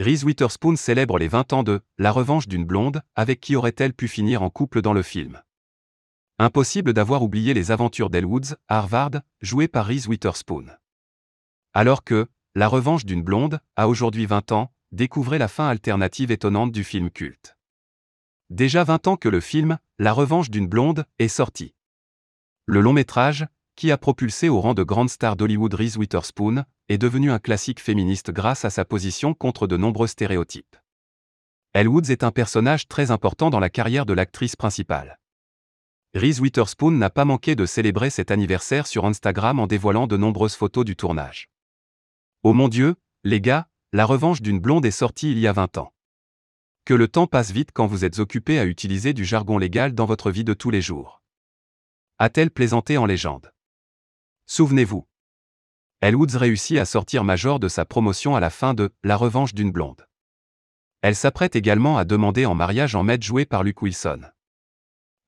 Reese Witherspoon célèbre les 20 ans de La revanche d'une blonde, avec qui aurait-elle pu finir en couple dans le film Impossible d'avoir oublié les aventures d'Elwoods, Harvard, joué par Reese Witherspoon. Alors que La revanche d'une blonde a aujourd'hui 20 ans, découvrez la fin alternative étonnante du film culte. Déjà 20 ans que le film La revanche d'une blonde est sorti. Le long métrage, qui a propulsé au rang de grande star d'Hollywood Reese Witherspoon, est devenu un classique féministe grâce à sa position contre de nombreux stéréotypes. Elle Woods est un personnage très important dans la carrière de l'actrice principale. Reese Witherspoon n'a pas manqué de célébrer cet anniversaire sur Instagram en dévoilant de nombreuses photos du tournage. Oh mon Dieu, les gars, la revanche d'une blonde est sortie il y a 20 ans. Que le temps passe vite quand vous êtes occupé à utiliser du jargon légal dans votre vie de tous les jours. A-t-elle plaisanté en légende? Souvenez-vous. Elle Woods réussit à sortir Major de sa promotion à la fin de La revanche d'une blonde. Elle s'apprête également à demander en mariage en maître joué par Luke Wilson.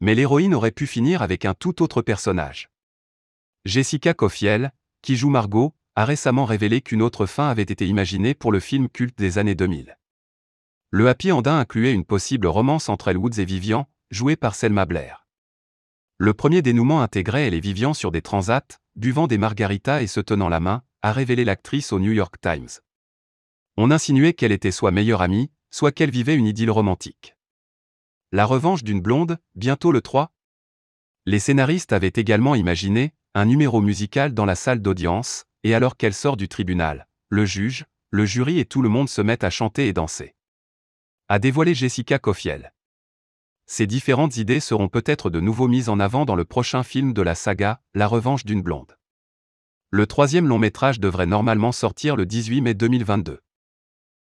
Mais l'héroïne aurait pu finir avec un tout autre personnage. Jessica Coffiel, qui joue Margot, a récemment révélé qu'une autre fin avait été imaginée pour le film culte des années 2000. Le happy ending incluait une possible romance entre Elle Woods et Vivian, jouée par Selma Blair. Le premier dénouement intégrait elle et Vivian sur des transats, buvant des margaritas et se tenant la main, a révélé l'actrice au New York Times. On insinuait qu'elle était soit meilleure amie, soit qu'elle vivait une idylle romantique. La revanche d'une blonde, bientôt le 3 Les scénaristes avaient également imaginé un numéro musical dans la salle d'audience, et alors qu'elle sort du tribunal, le juge, le jury et tout le monde se mettent à chanter et danser. A dévoilé Jessica Coffiel. Ces différentes idées seront peut-être de nouveau mises en avant dans le prochain film de la saga, La revanche d'une blonde. Le troisième long métrage devrait normalement sortir le 18 mai 2022.